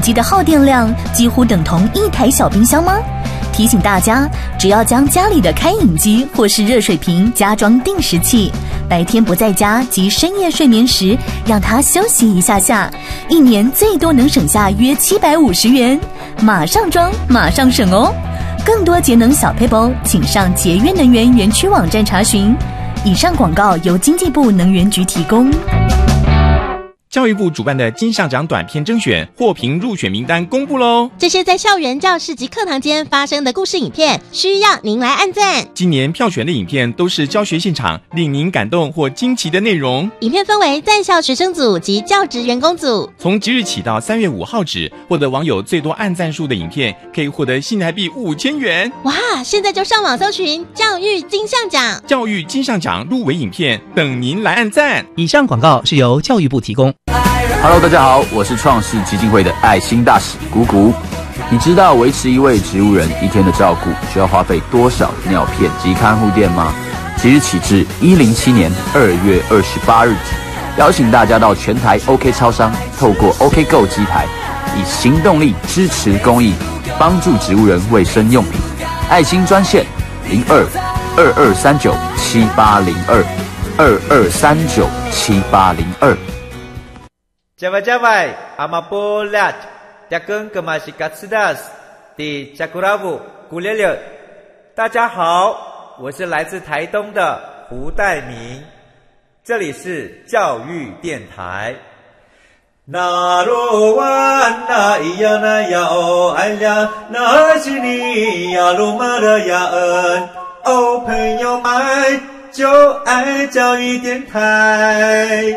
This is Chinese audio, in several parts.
机的耗电量几乎等同一台小冰箱吗？提醒大家，只要将家里的开饮机或是热水瓶加装定时器，白天不在家及深夜睡眠时，让它休息一下下，一年最多能省下约七百五十元。马上装，马上省哦！更多节能小配包，请上节约能源园区网站查询。以上广告由经济部能源局提供。教育部主办的金像奖短片征选获评入选名单公布喽！这些在校园、教室及课堂间发生的故事影片，需要您来按赞。今年票选的影片都是教学现场令您感动或惊奇的内容。影片分为在校学生组及教职员工组。从即日起到三月五号止，获得网友最多按赞数的影片，可以获得新台币五千元。哇！现在就上网搜寻教育金像奖，教育金像奖入围影片等您来按赞。以上广告是由教育部提供。Hello，大家好，我是创世基金会的爱心大使谷谷。你知道维持一位植物人一天的照顾需要花费多少尿片及看护垫吗？即日起至一零七年二月二十八日止，邀请大家到全台 OK 超商，透过 OK Go 机台，以行动力支持公益，帮助植物人卫生用品。爱心专线零二二二三九七八零二二二三九七八零二。加外加外，阿玛波拉，扎根格玛西卡斯达斯，的加古拉布古列列。大家好，我是来自台东的胡代明，这里是教育电台。那罗哇那咿呀那呀哦哎呀，那是你呀鲁玛的呀恩哦，朋友们就爱教育电台。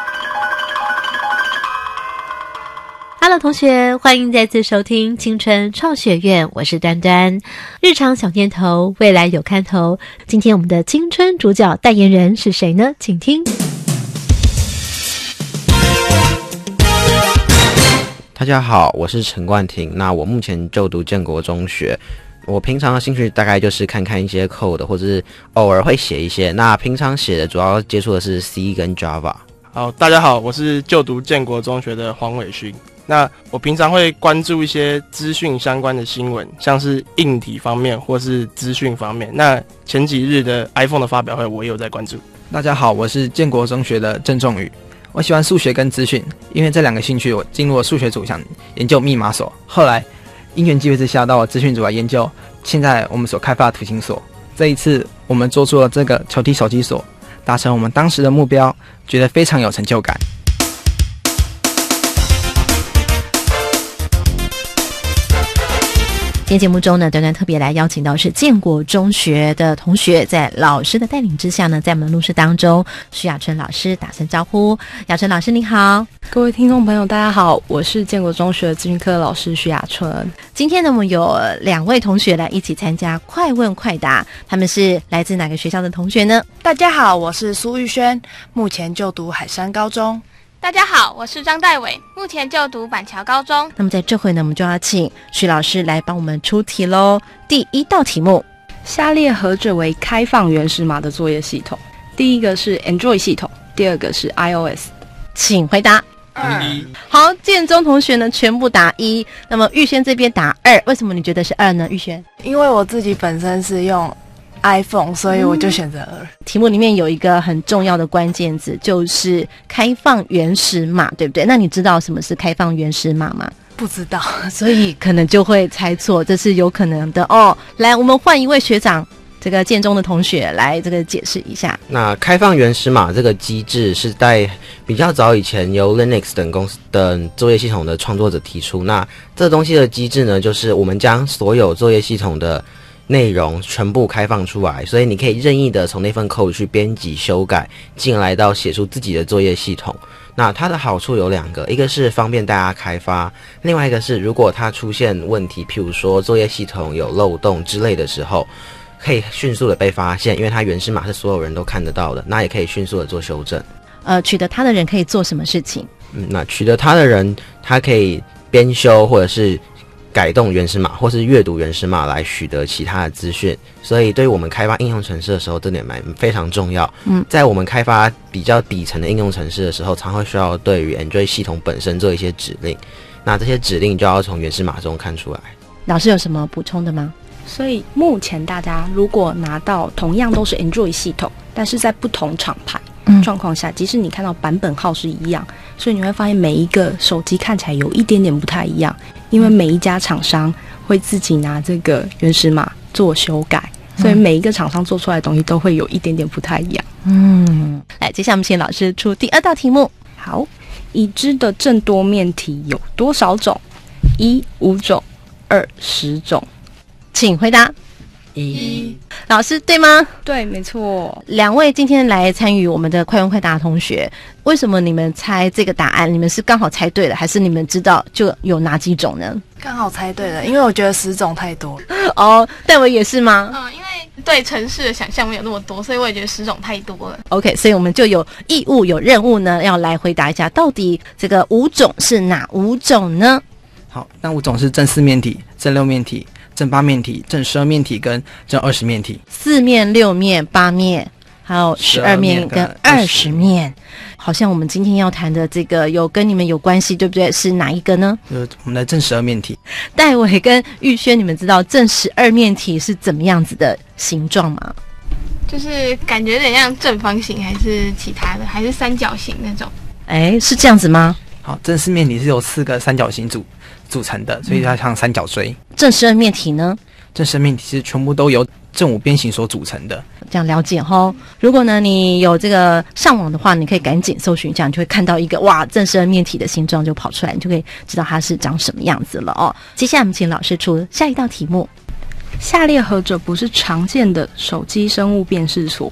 Hello，同学，欢迎再次收听青春创学院，我是端端。日常小念头，未来有看头。今天我们的青春主角代言人是谁呢？请听。大家好，我是陈冠廷。那我目前就读建国中学。我平常的兴趣大概就是看看一些 code，或者是偶尔会写一些。那平常写的主要接触的是 C 跟 Java。好，大家好，我是就读建国中学的黄伟勋。那我平常会关注一些资讯相关的新闻，像是硬体方面或是资讯方面。那前几日的 iPhone 的发表会，我也有在关注。大家好，我是建国中学的郑仲宇。我喜欢数学跟资讯，因为这两个兴趣，我进入了数学组想研究密码锁。后来因缘机会之下，到了资讯组来研究现在我们所开发的图形锁。这一次我们做出了这个球体手机锁，达成我们当时的目标，觉得非常有成就感。今天节目中呢，端端特别来邀请到是建国中学的同学，在老师的带领之下呢，在我们录室当中，徐雅春老师打声招呼。雅春老师你好，各位听众朋友大家好，我是建国中学的资讯科老师徐雅春。今天呢，我们有两位同学来一起参加快问快答，他们是来自哪个学校的同学呢？大家好，我是苏玉轩，目前就读海山高中。大家好，我是张代伟，目前就读板桥高中。那么在这回呢，我们就要请徐老师来帮我们出题喽。第一道题目：下列何者为开放原始码的作业系统？第一个是 Android 系统，第二个是 iOS。请回答。二。好，建中同学呢全部答一，那么玉轩这边答二，为什么你觉得是二呢？玉轩，因为我自己本身是用。iPhone，所以我就选择二。题目里面有一个很重要的关键字，就是开放原始码，对不对？那你知道什么是开放原始码吗？不知道，所以可能就会猜错，这是有可能的哦。来，我们换一位学长，这个建中的同学来这个解释一下。那开放原始码这个机制是在比较早以前由 Linux 等公司等作业系统的创作者提出。那这东西的机制呢，就是我们将所有作业系统的。内容全部开放出来，所以你可以任意的从那份 code 去编辑、修改，进来到写出自己的作业系统。那它的好处有两个，一个是方便大家开发，另外一个是如果它出现问题，譬如说作业系统有漏洞之类的时候，可以迅速的被发现，因为它原始码是所有人都看得到的，那也可以迅速的做修正。呃，取得它的人可以做什么事情？嗯，那取得它的人，他可以编修或者是改动原始码，或是阅读原始码来取得其他的资讯。所以，对于我们开发应用程式的时候，这点蛮非常重要。嗯，在我们开发比较底层的应用程式的时候，常会需要对于 Android 系统本身做一些指令。那这些指令就要从原始码中看出来。老师有什么补充的吗？所以目前大家如果拿到同样都是 Android 系统，但是在不同厂牌状况下，即使你看到版本号是一样，所以你会发现每一个手机看起来有一点点不太一样，因为每一家厂商会自己拿这个原始码做修改，所以每一个厂商做出来的东西都会有一点点不太一样。嗯，来，接下来我们请老师出第二道题目。好，已知的正多面体有多少种？一五种，二十种。请回答。一，老师对吗？对，没错。两位今天来参与我们的快问快答同学，为什么你们猜这个答案？你们是刚好猜对了，还是你们知道就有哪几种呢？刚好猜对了，因为我觉得十种太多。哦，戴维也是吗？嗯，因为对城市的想象没有那么多，所以我也觉得十种太多了。OK，所以我们就有义务、有任务呢，要来回答一下，到底这个五种是哪五种呢？好，那五种是正四面体、正六面体、正八面体、正十二面体跟正二十面体。四面、六面、八面，还有十二面跟二十面。好像我们今天要谈的这个有跟你们有关系，对不对？是哪一个呢？就是我们的正十二面体。戴伟跟玉轩，你们知道正十二面体是怎么样子的形状吗？就是感觉有点像正方形，还是其他的，还是三角形那种。哎，是这样子吗？好，正四面体是由四个三角形组组成的，所以它像三角锥。正十二面体呢？正十二面体是全部都由正五边形所组成的。这样了解哈。如果呢你有这个上网的话，你可以赶紧搜寻一下，你就会看到一个哇正十二面体的形状就跑出来，你就可以知道它是长什么样子了哦。接下来我们请老师出下一道题目。下列何者不是常见的手机生物辨识所？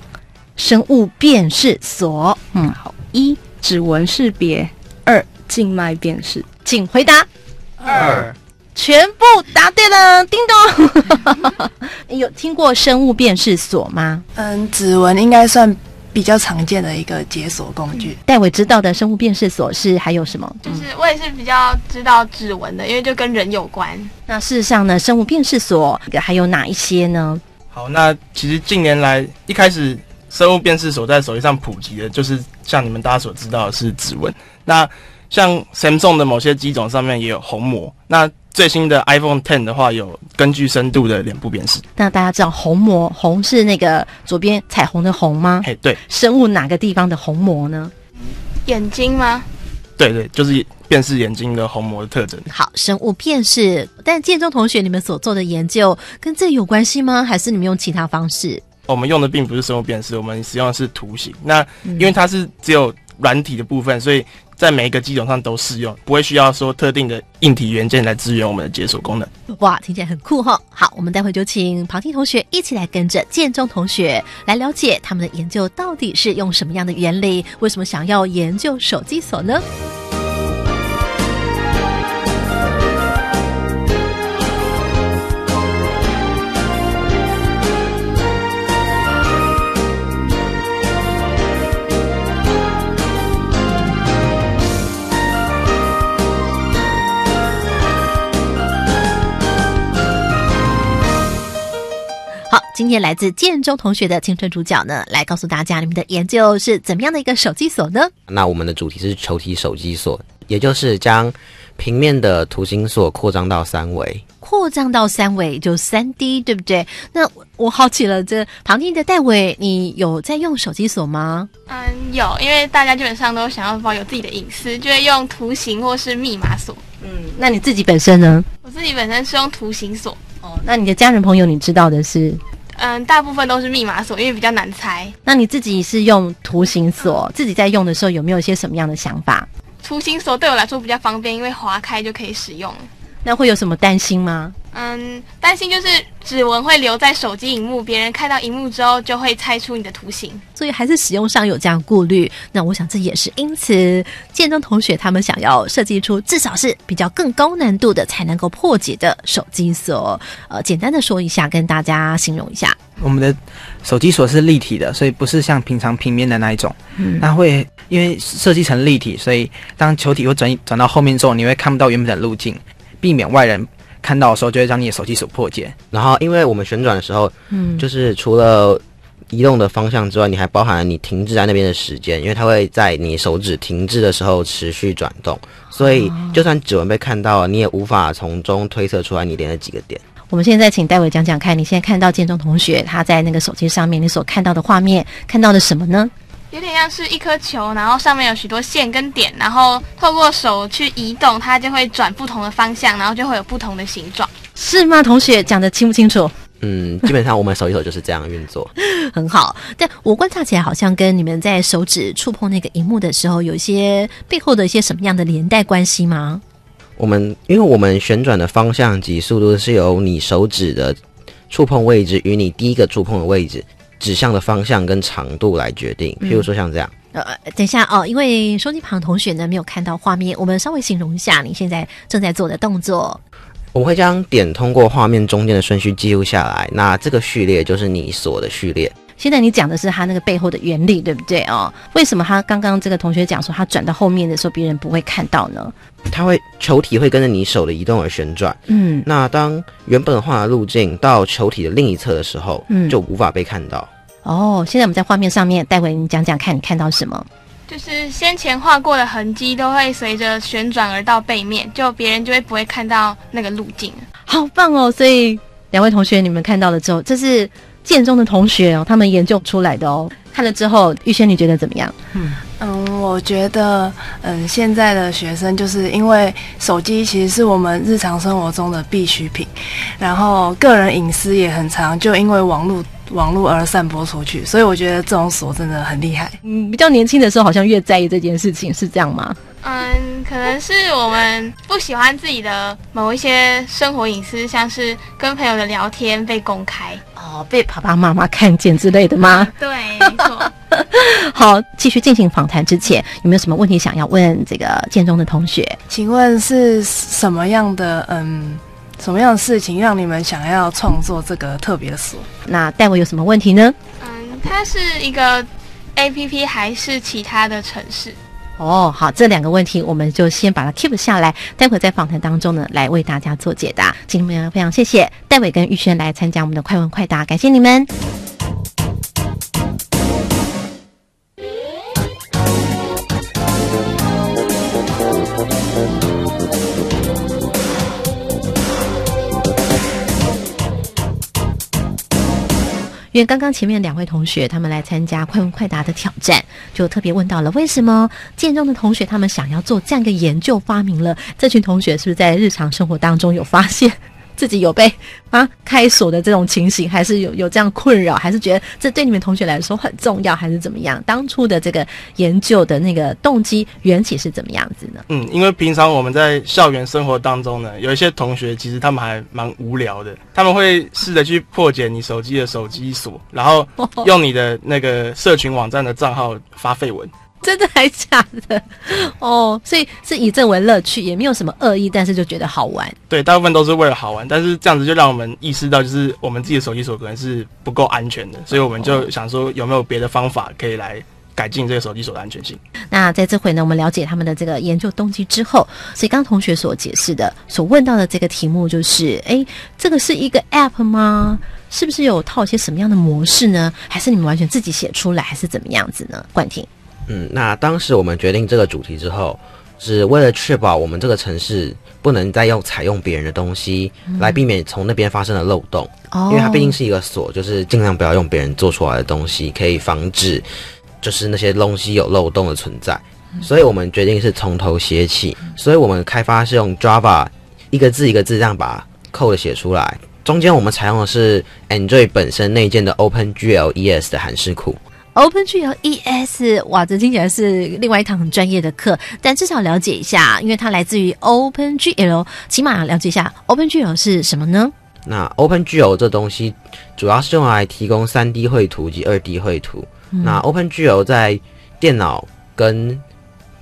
生物辨识所，嗯，好，一指纹识别，二静脉辨识，请回答。二，全部答对了，叮咚。有听过生物辨识锁吗？嗯，指纹应该算比较常见的一个解锁工具。戴伟知道的生物辨识锁是还有什么？就是我也是比较知道指纹的，因为就跟人有关。那事实上呢，生物辨识锁还有哪一些呢？好，那其实近年来一开始生物辨识锁在手机上普及的，就是像你们大家所知道的是指纹。那像 Samsung 的某些机种上面也有虹膜。那最新的 iPhone Ten 的话，有根据深度的脸部辨识。那大家知道虹膜，虹是那个左边彩虹的虹吗？哎，对。生物哪个地方的虹膜呢？眼睛吗？对对，就是辨识眼睛的虹膜的特征。好，生物辨识。但建中同学，你们所做的研究跟这有关系吗？还是你们用其他方式？我们用的并不是生物辨识，我们使用的是图形。那因为它是只有软体的部分，所以在每一个机种上都适用，不会需要说特定的硬体元件来支援我们的解锁功能。哇，听起来很酷哈！好，我们待会就请庞听同学一起来跟着建中同学来了解他们的研究到底是用什么样的原理，为什么想要研究手机锁呢？好，今天来自建中同学的青春主角呢，来告诉大家你们的研究是怎么样的一个手机锁呢？那我们的主题是球体手机锁，也就是将平面的图形锁扩张到三维。扩张到三维就三 D，对不对？那我好奇了，这旁听的戴伟，你有在用手机锁吗？嗯，有，因为大家基本上都想要保有自己的隐私，就会用图形或是密码锁。嗯，那你自己本身呢？我自己本身是用图形锁。哦，那你的家人朋友你知道的是？嗯，大部分都是密码锁，因为比较难猜。那你自己是用图形锁，自己在用的时候有没有一些什么样的想法？图形锁对我来说比较方便，因为划开就可以使用。那会有什么担心吗？嗯，担心就是指纹会留在手机荧幕，别人看到荧幕之后就会猜出你的图形，所以还是使用上有这样顾虑。那我想这也是因此建中同学他们想要设计出至少是比较更高难度的才能够破解的手机锁。呃，简单的说一下，跟大家形容一下。我们的手机锁是立体的，所以不是像平常平面的那一种。嗯那会因为设计成立体，所以当球体会转转到后面之后，你会看不到原本的路径，避免外人看到的时候就会让你的手机所破解。然后，因为我们旋转的时候，嗯就是除了移动的方向之外，你还包含了你停滞在那边的时间，因为它会在你手指停滞的时候持续转动，所以就算指纹被看到了，你也无法从中推测出来你连了几个点。我们现在请戴伟讲讲看，你现在看到建中同学他在那个手机上面你所看到的画面，看到的什么呢？有点像是一颗球，然后上面有许多线跟点，然后透过手去移动，它就会转不同的方向，然后就会有不同的形状。是吗？同学讲的清不清楚？嗯，基本上我们手一手就是这样运作。很好，但我观察起来好像跟你们在手指触碰那个荧幕的时候，有一些背后的一些什么样的连带关系吗？我们因为我们旋转的方向及速度是由你手指的触碰位置与你第一个触碰的位置指向的方向跟长度来决定。譬如说像这样，呃，等一下哦，因为收机旁同学呢没有看到画面，我们稍微形容一下你现在正在做的动作。我们会将点通过画面中间的顺序记录下来。那这个序列就是你锁的序列。现在你讲的是他那个背后的原理，对不对哦？为什么他刚刚这个同学讲说他转到后面的时候别人不会看到呢？它会球体会跟着你手的移动而旋转。嗯，那当原本画的路径到球体的另一侧的时候，嗯就无法被看到。哦，现在我们在画面上面，待会你讲讲看你看到什么？就是先前画过的痕迹都会随着旋转而到背面，就别人就会不会看到那个路径。好棒哦！所以两位同学，你们看到了之后，这是建中的同学哦，他们研究出来的哦。看了之后，玉轩你觉得怎么样？嗯，我觉得，嗯，现在的学生就是因为手机其实是我们日常生活中的必需品，然后个人隐私也很长，就因为网络网络而散播出去，所以我觉得这种锁真的很厉害。嗯，比较年轻的时候好像越在意这件事情，是这样吗？嗯，可能是我们不喜欢自己的某一些生活隐私，像是跟朋友的聊天被公开。哦，被爸爸妈妈看见之类的吗？对，没错。好，继续进行访谈之前，有没有什么问题想要问这个建中的同学？请问是什么样的嗯什么样的事情让你们想要创作这个特别的锁？那戴维有什么问题呢？嗯，它是一个 A P P 还是其他的城市？哦，好，这两个问题我们就先把它 keep 下来，待会在访谈当中呢，来为大家做解答。今天非常谢谢戴伟跟玉轩来参加我们的快问快答，感谢你们。因为刚刚前面两位同学他们来参加快问快答的挑战，就特别问到了为什么建中的同学他们想要做这样一个研究发明了？这群同学是不是在日常生活当中有发现自己有被啊开锁的这种情形，还是有有这样困扰，还是觉得这对你们同学来说很重要，还是怎么样？当初的这个研究的那个动机缘起是怎么样子呢？嗯，因为平常我们在校园生活当中呢，有一些同学其实他们还蛮无聊的，他们会试着去破解你手机的手机锁，然后 用你的那个社群网站的账号发绯闻。真的还假的？哦，所以是以这为乐趣，也没有什么恶意，但是就觉得好玩。对，大部分都是为了好玩，但是这样子就让我们意识到，就是我们自己的手机锁可能是不够安全的，所以我们就想说有没有别的方法可以来改进这个手机锁的安全性。那在这回呢，我们了解他们的这个研究动机之后，所以刚刚同学所解释的、所问到的这个题目就是：哎，这个是一个 App 吗？是不是有套一些什么样的模式呢？还是你们完全自己写出来，还是怎么样子呢？冠廷，嗯，那当时我们决定这个主题之后，是为了确保我们这个城市不能再用采用别人的东西嗯。来避免从那边发生的漏洞，哦。因为它毕竟是一个锁，就是尽量不要用别人做出来的东西，可以防止就是那些东西有漏洞的存在。所以我们决定是从头写起，所以我们开发是用 Java 一个字一个字这样把 code 写出来，中间我们采用的是 Android 本身内建的 OpenGLES 的函式库。OpenGL ES，哇，这听起来是另外一堂很专业的课，但至少了解一下，因为它来自于 OpenGL，起码了解一下 OpenGL 是什么呢？那 OpenGL 这东西主要是用来提供 3D 绘图及 2D 绘图。嗯那 OpenGL 在电脑跟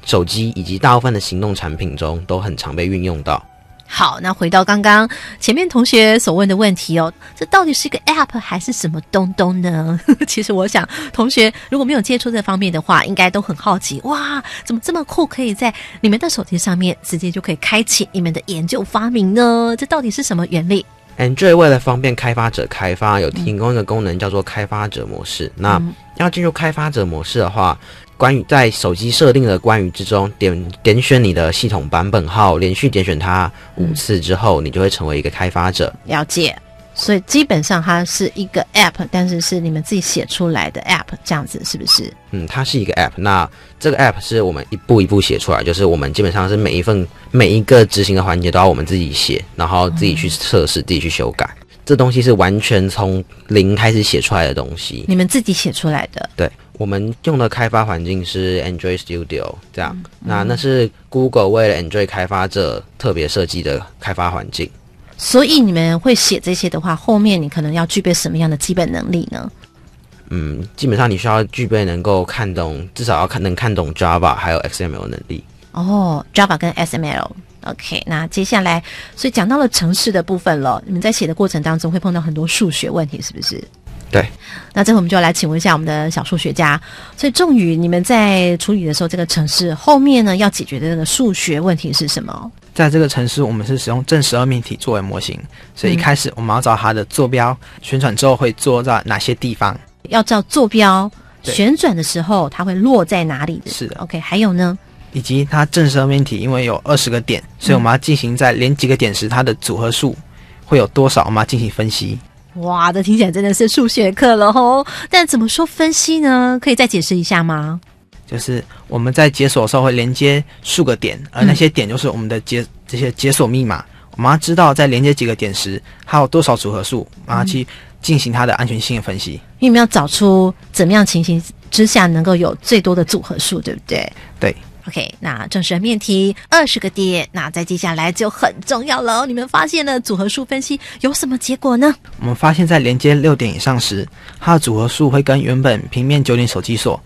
手机以及大部分的行动产品中都很常被运用到。好，那回到刚刚前面同学所问的问题哦，这到底是一个 App 还是什么东东呢？其实我想，同学如果没有接触这方面的话，应该都很好奇，哇，怎么这么酷，可以在你们的手机上面直接就可以开启你们的研究发明呢？这到底是什么原理？Android 为了方便开发者开发，有提供一个功能叫做开发者模式。那要进入开发者模式的话，关于在手机设定的关于之中点点选你的系统版本号，连续点选它五次之后，你就会成为一个开发者。了解。所以基本上它是一个 App，但是是你们自己写出来的 App，这样子是不是？嗯，它是一个 App。那这个 App 是我们一步一步写出来，就是我们基本上是每一份每一个执行的环节都要我们自己写，然后自己去测试，自己去修改。这东西是完全从零开始写出来的东西。你们自己写出来的？对，我们用的开发环境是 Android Studio，这样。那那是 Google 为了 Android 开发者特别设计的开发环境。所以你们会写这些的话，后面你可能要具备什么样的基本能力呢？嗯，基本上你需要具备能够看懂，至少要看能看懂 Java 还有 XML 能力。哦，Java 跟 XML。OK，那接下来，所以讲到了城市的部分了。你们在写的过程当中会碰到很多数学问题，是不是？对。那这回我们就要来请问一下我们的小数学家。所以仲宇，你们在处理的时候，这个城市后面呢要解决的那个数学问题是什么？在这个城市，我们是使用正十二命题作为模型，所以一开始我们要找它的坐标，旋转之后会坐在哪些地方？要照坐标旋转的时候，它会落在哪里的？是的。OK，还有呢？以及它正十二命题，因为有二十个点，所以我们要进行在连几个点时，它的组合数会有多少，我们要进行分析。哇，这听起来真的是数学课了吼！但怎么说分析呢？可以再解释一下吗？就是我们在解锁的时候会连接数个点，而那些点就是我们的解这些解锁密码。我们要知道在连接几个点时，它有多少组合数，然后去进行它的安全性的分析。因为我们要找出怎么样情形之下能够有最多的组合数，对不对？对。OK，那正式的面题二十个点，那在接下来就很重要了哦。你们发现了组合数分析有什么结果呢？我们发现，在连接六点以上时，它的组合数会跟原本平面九点手机锁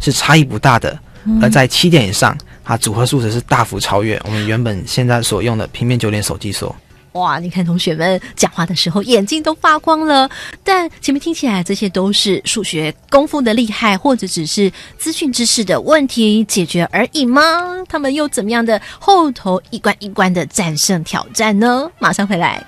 是差异不大的；嗯而在七点以上，它组合数则是大幅超越我们原本现在所用的平面九点手机锁。哇，你看同学们讲话的时候眼睛都发光了。但前面听起来这些都是数学功夫的厉害，或者只是资讯知识的问题解决而已吗？他们又怎么样的后头一关一关的战胜挑战呢？马上回来。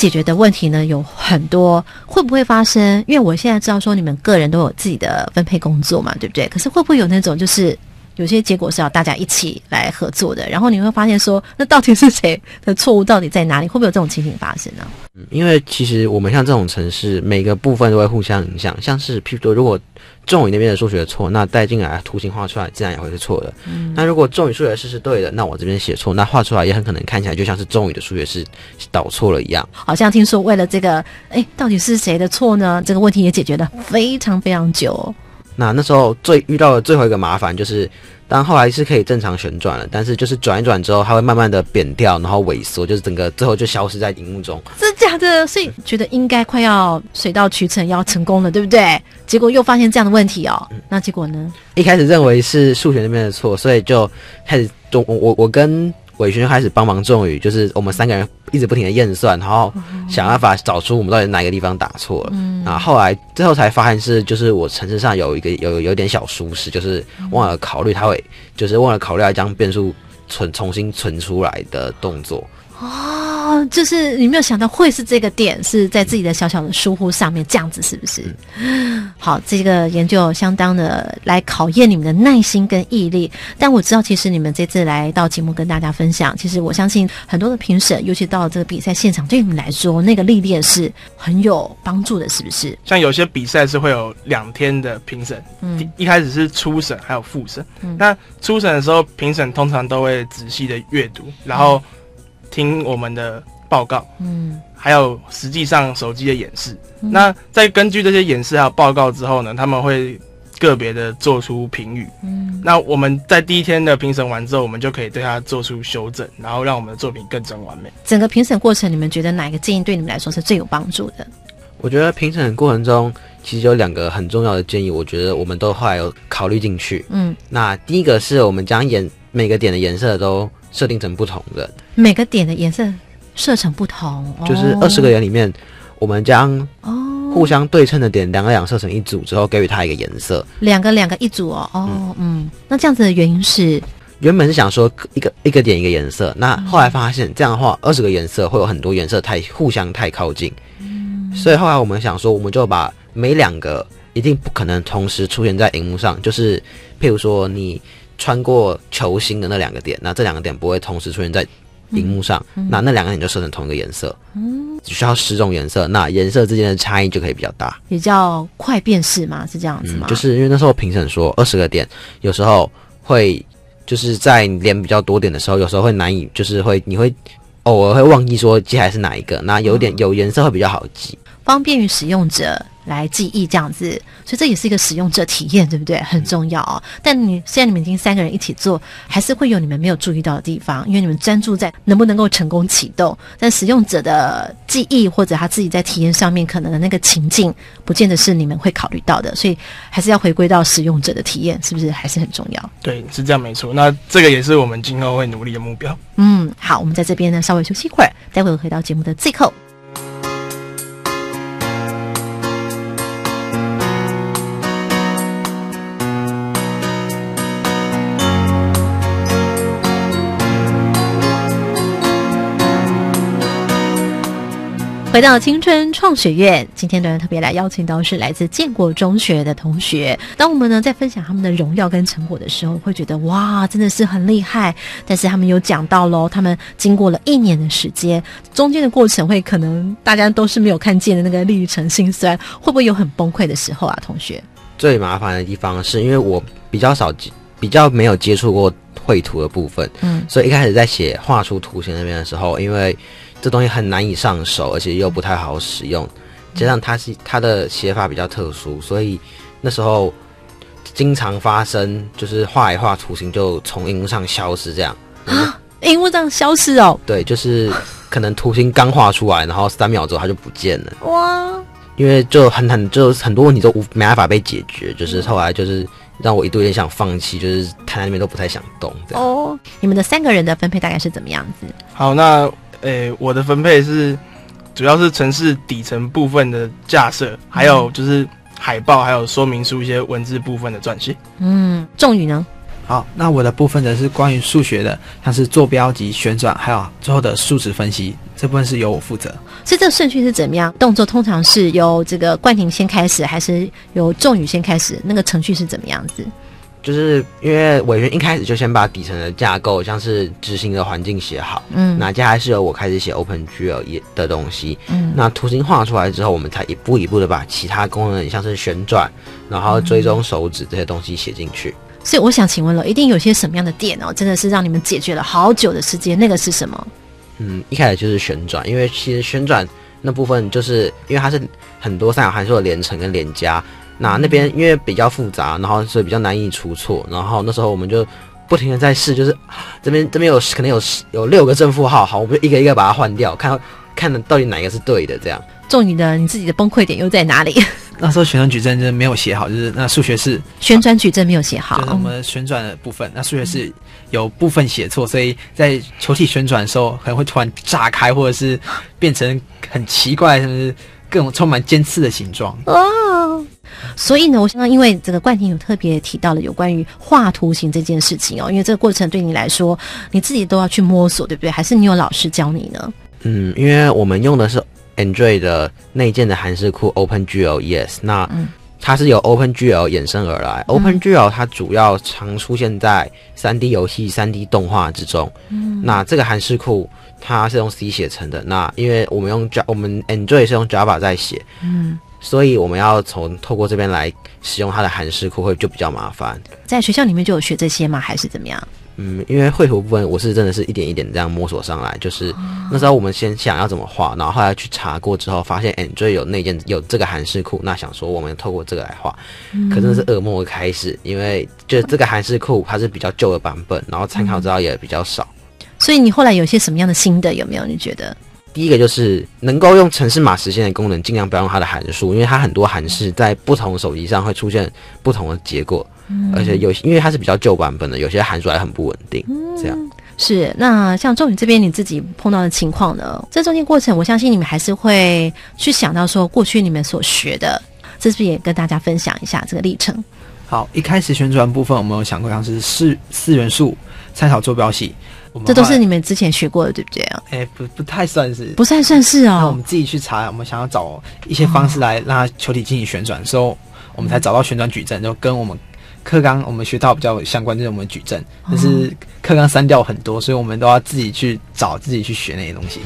解决的问题呢有很多，会不会发生？因为我现在知道说你们个人都有自己的分配工作嘛，对不对？可是会不会有那种就是有些结果是要大家一起来合作的，然后你会发现说，那到底是谁的错误到底在哪里？会不会有这种情形发生呢？嗯因为其实我们像这种城市，每个部分都会互相影响。像是譬如说，如果仲宇那边的数学错，那带进来图形画出来自然也会是错的。嗯那如果仲宇数学是是对的，那我这边写错，那画出来也很可能看起来就像是仲宇的数学是导错了一样。好像听说为了这个，哎，到底是谁的错呢？这个问题也解决了非常非常久哦。那那时候最遇到的最后一个麻烦就是，当后来是可以正常旋转了，但是就是转一转之后，它会慢慢的扁掉，然后萎缩，就是整个最后就消失在荧幕中。真假的？所以觉得应该快要水到渠成，要成功了，对不对？结果又发现这样的问题哦。那结果呢？一开始认为是数学那边的错，所以就开始我我我跟伟轩就开始帮忙仲宇，就是我们三个人一直不停的验算，然后想办法找出我们到底哪个地方打错了。嗯啊后后来最后才发现是就是我程式上有一个有有点小疏失，就是忘了考虑它会就是忘了考虑要将变数存重新存出来的动作。哦，哦，就是你没有想到会是这个点，是在自己的小小的疏忽上面，这样子是不是？好，这个研究相当的来考验你们的耐心跟毅力。但我知道，其实你们这次来到节目跟大家分享，其实我相信很多的评审，尤其到了这个比赛现场，对你们来说，那个历练是很有帮助的，是不是？像有些比赛是会有两天的评审，嗯一开始是初审，还有复审。嗯那初审的时候，评审通常都会仔细的阅读，然后听我们的报告，嗯还有实际上手机的演示。嗯那在根据这些演示还有报告之后呢，他们会个别的做出评语。嗯那我们在第一天的评审完之后，我们就可以对它做出修正，然后让我们的作品更臻完美。整个评审过程，你们觉得哪一个建议对你们来说是最有帮助的？我觉得评审的过程中，其实有两个很重要的建议，我觉得我们都后来有考虑进去。嗯，那第一个是我们将颜每个点的颜色都设定成不同的，每个点的颜色设成不同，就是哦。二十个点里面，我们将哦。互相对称的点两个两设成一组之后，给予它一个颜色。两个两个一组哦，哦，嗯，那这样子的原因是，原本是想说一个一个点一个颜色，那后来发现这样的话，二十个颜色会有很多颜色太互相太靠近，所以后来我们想说，我们就把每两个一定不可能同时出现在荧幕上，就是譬如说你穿过球星的那两个点，那这两个点不会同时出现在荧幕上，嗯那那两个点就设成同一个颜色，嗯，只需要十种颜色，那颜色之间的差异就可以比较大。也叫快辨识嘛，是这样子吗？就是因为那时候评审说二十个点，有时候会就是在你连比较多点的时候，有时候会难以，就是会你会偶尔会忘记说接下来是哪一个，那有点有颜色会比较好记。方便于使用者来记忆这样子，所以这也是一个使用者体验，对不对？很重要哦。但你现在你们已经三个人一起做，还是会有你们没有注意到的地方，因为你们专注在能不能够成功启动，但使用者的记忆或者他自己在体验上面可能的那个情境，不见得是你们会考虑到的，所以还是要回归到使用者的体验，是不是还是很重要？对，是这样没错。那这个也是我们今后会努力的目标。嗯，好，我们在这边呢稍微休息一会儿，待会儿回到节目的最后。回到青春创学院，今天呢特别来邀请到是来自建国中学的同学。当我们呢在分享他们的荣耀跟成果的时候，会觉得哇，真的是很厉害。但是他们有讲到喽，他们经过了一年的时间，中间的过程会可能大家都是没有看见的那个历程心酸，会不会有很崩溃的时候啊？同学，最麻烦的地方是因为我比较少接比较没有接触过绘图的部分，嗯所以一开始在写画出图形那边的时候，因为这东西很难以上手，而且又不太好使用，加上它是它的写法比较特殊，所以那时候经常发生就是画一画图形就从荧幕上消失这样。啊，荧幕这样消失哦，对，就是可能图形刚画出来，然后三秒之后它就不见了，哇，因为就很很就很多问题都无没办法被解决，就是后来就是让我一度有点想放弃，就是躺在那边都不太想动。哦，你们的三个人的分配大概是怎么样子？好，那诶、我的分配是主要是城市底层部分的架设，还有就是海报，还有说明书一些文字部分的撰写。嗯，仲宇呢？好，那我的部分则是关于数学的，像是坐标及旋转，还有最后的数值分析，这部分是由我负责。所以这个顺序是怎么样？动作通常是由这个冠廷先开始，还是由仲宇先开始？那个程序是怎么样子？就是因为委员一开始就先把底层的架构，像是执行的环境写好，嗯那接下来是由我开始写 OpenGL 也的东西，嗯那图形画出来之后，我们才一步一步的把其他功能，像是旋转，然后追踪手指这些东西写进去。所以我想请问了，一定有些什么样的点哦，真的是让你们解决了好久的时间？那个是什么？嗯，一开始就是旋转，因为其实旋转那部分就是因为它是很多三角函数的连乘跟连加，那那边因为比较复杂，然后所以比较难以出错，然后那时候我们就不停的在试，就是啊这边这边有可能有十有六个正负号，好，我们就一个一个把它换掉，看看到底哪一个是对的，这样。仲宇的你自己的崩溃点又在哪里？那时候旋转矩阵真的没有写好，就是那数学是旋转矩阵没有写好就是我们旋转的部分，那数学是有部分写错，所以在球体旋转的时候可能会突然炸开，或者是变成很奇怪，甚至各种充满尖刺的形状。哦。所以呢，我刚刚因为这个冠廷有特别提到了有关于画图形这件事情哦，因为这个过程对你来说，你自己都要去摸索，对不对？还是你有老师教你呢？嗯，因为我们用的是 Android 的内建的韩式库 OpenGL ES，那它是由 OpenGL 衍生而来。OpenGL 它主要常出现在 3D 游戏、3D 动画之中。嗯，那这个韩式库它是用 C 写成的。那因为我们用 Java，我们 Android 是用 Java 在写，嗯，所以我们要从透过这边来使用它的函式库会就比较麻烦。在学校里面就有学这些吗？还是怎么样？嗯，因为绘图部分我是真的是一点一点这样摸索上来，就是那时候我们先想要怎么画，然后后来去查过之后，发现 Android 有那件有这个函式库，那想说我们透过这个来画，可真的是噩梦的开始，因为就这个函式库它是比较旧的版本，然后参考资料也比较少。所以你后来有些什么样的新的有没有？你觉得？第一个就是能够用城市码实现的功能，尽量不要用它的函数，因为它很多函数在不同手机上会出现不同的结果。而且有，因为它是比较旧版本的，有些函数还很不稳定。这样是那像周宇这边你自己碰到的情况呢？这中间过程，我相信你们还是会去想到说过去你们所学的，这是不是也跟大家分享一下这个历程？好，一开始旋转部分，我们有想过像是四四元素参考坐标系，这都是你们之前学过的，对不对啊？哎，不不太算是，不太算是哦。我们自己去查，我们想要找一些方式来让它球体进行旋转的时候，我们才找到旋转矩阵，就跟我们。课纲我们学到比较相关，就是我们矩阵，但是课纲删掉很多，所以我们都要自己去找，自己去学那些东西。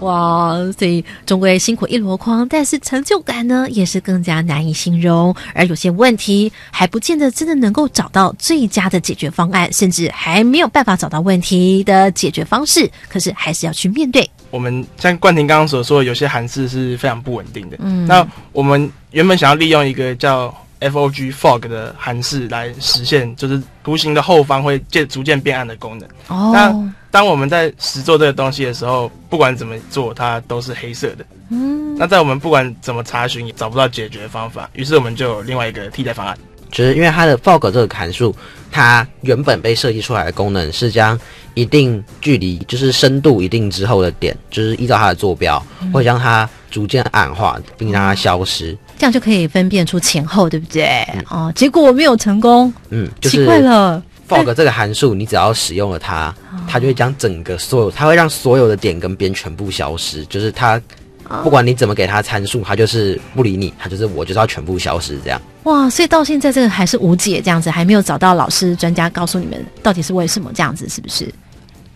哇，所以终归辛苦一箩筐，但是成就感呢，也是更加难以形容。而有些问题还不见得真的能够找到最佳的解决方案，甚至还没有办法找到问题的解决方式。可是还是要去面对。我们像冠廷刚刚所说，有些函式是非常不稳定的。嗯，那我们原本想要利用一个叫 Fog Fog 的函式来实现，就是图形的后方会渐逐渐变暗的功能。哦，那。当我们在实做这个东西的时候，不管怎么做，它都是黑色的。嗯，那在我们不管怎么查询，也找不到解决方法。于是我们就有另外一个替代方案，就是因为它的 fog 这个函数，它原本被设计出来的功能是将一定距离，就是深度一定之后的点，就是依照它的坐标，会将它逐渐暗化，并让它消失。这样就可以分辨出前后，对不对？哦，结果我没有成功。嗯，奇怪了。fog 这个函数，你只要使用了它，它就会将整个所有，它会让所有的点跟边全部消失。就是它，不管你怎么给它参数，它就是不理你，它就是我就是要全部消失这样。哇，所以到现在这个还是无解，这样子还没有找到老师专家告诉你们到底是为什么这样子，是不是？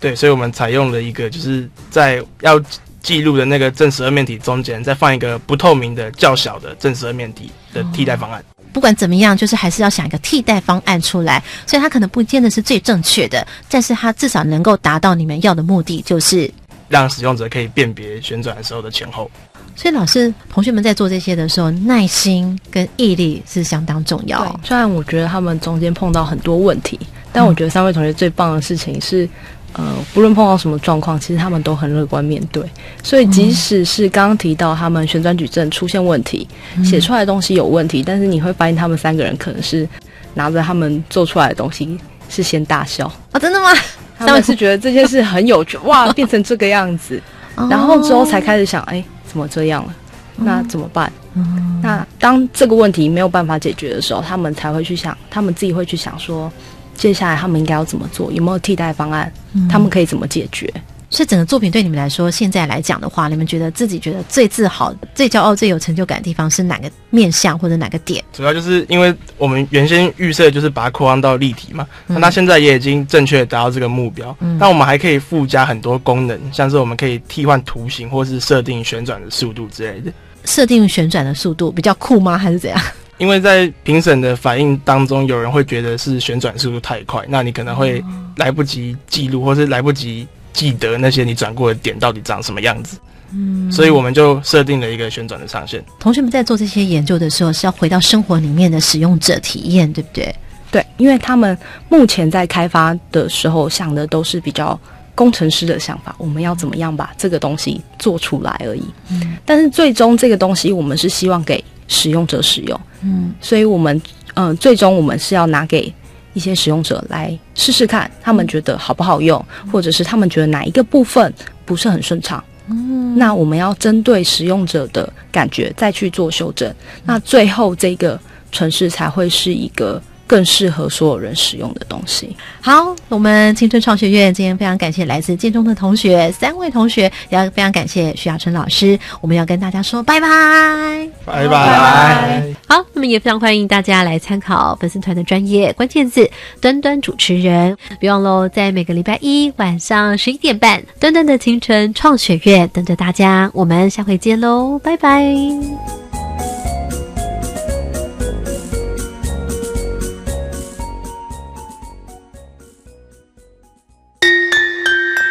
对，所以我们采用了一个就是在要记录的那个正十二面体中间再放一个不透明的较小的正十二面体的替代方案。不管怎么样，就是还是要想一个替代方案出来。所以它可能不见得是最正确的，但是它至少能够达到你们要的目的，就是让使用者可以辨别旋转的时候的前后。所以老师、同学们在做这些的时候，耐心跟毅力是相当重要。虽然我觉得他们中间碰到很多问题，但我觉得三位同学最棒的事情是。呃，不论碰到什么状况，其实他们都很乐观面对。所以，即使是刚刚提到他们旋转矩阵出现问题，写出来的东西有问题，但是你会发现他们三个人可能是拿着他们做出来的东西是先大笑啊，真的吗？他们是觉得这件事很有趣，哇，变成这个样子，然后之后才开始想，哎，怎么这样了？那怎么办？那当这个问题没有办法解决的时候，他们才会去想，他们自己会去想说。接下来他们应该要怎么做？有没有替代方案？他们可以怎么解决？所以整个作品对你们来说，现在来讲的话，你们觉得自己觉得最自豪、最骄傲、最有成就感的地方是哪个面向或者哪个点？主要就是因为我们原先预设就是把它扩张到立体嘛，那它现在也已经正确达到这个目标。那我们还可以附加很多功能，像是我们可以替换图形，或是设定旋转的速度之类的。设定旋转的速度比较酷吗？还是怎样？因为在评审的反应当中，有人会觉得是旋转速度太快，那你可能会来不及记录，或是来不及记得那些你转过的点到底长什么样子。嗯，所以我们就设定了一个旋转的上限。同学们在做这些研究的时候，是要回到生活里面的使用者体验，对不对？对，因为他们目前在开发的时候想的都是比较工程师的想法，我们要怎么样把这个东西做出来而已。嗯，但是最终这个东西，我们是希望给。使用者使用，嗯，所以我们，嗯，最终我们是要拿给一些使用者来试试看，他们觉得好不好用，或者是他们觉得哪一个部分不是很顺畅，嗯，那我们要针对使用者的感觉再去做修正，那最后这个城市才会是一个。更适合所有人使用的东西。好，我们青春创学院今天非常感谢来自建中的同学，三位同学，也要非常感谢徐亚春老师。我们要跟大家说拜拜，拜拜。好，那么也非常欢迎大家来参考粉丝团的专业关键字“端端主持人”。别忘喽，在每个礼拜一晚上十一点半，端端的青春创学院等着大家。我们下回见喽，拜拜。